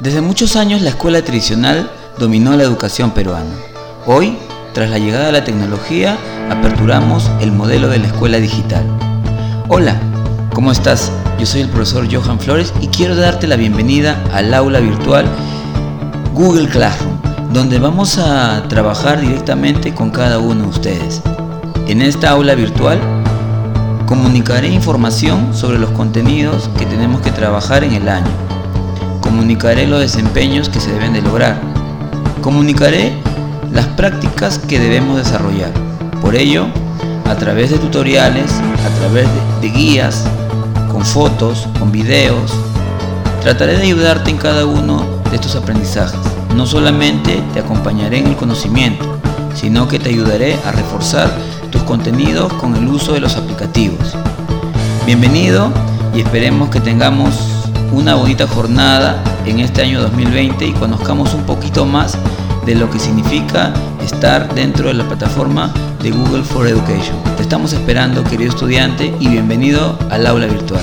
Desde muchos años la escuela tradicional dominó la educación peruana. Hoy, tras la llegada de la tecnología, aperturamos el modelo de la escuela digital. Hola, ¿cómo estás? Yo soy el profesor Johan Flores y quiero darte la bienvenida al aula virtual Google Classroom, donde vamos a trabajar directamente con cada uno de ustedes. En esta aula virtual comunicaré información sobre los contenidos que tenemos que trabajar en el año Comunicaré los desempeños que se deben de lograr. Comunicaré las prácticas que debemos desarrollar. Por ello, a través de tutoriales, a través de, guías, con fotos, con videos, trataré de ayudarte en cada uno de estos aprendizajes. No solamente te acompañaré en el conocimiento, sino que te ayudaré a reforzar tus contenidos con el uso de los aplicativos. Bienvenido y esperemos que tengamos una bonita jornada en este año 2020 y conozcamos un poquito más de lo que significa estar dentro de la plataforma de Google for Education. Te estamos esperando, querido estudiante, y bienvenido al aula virtual.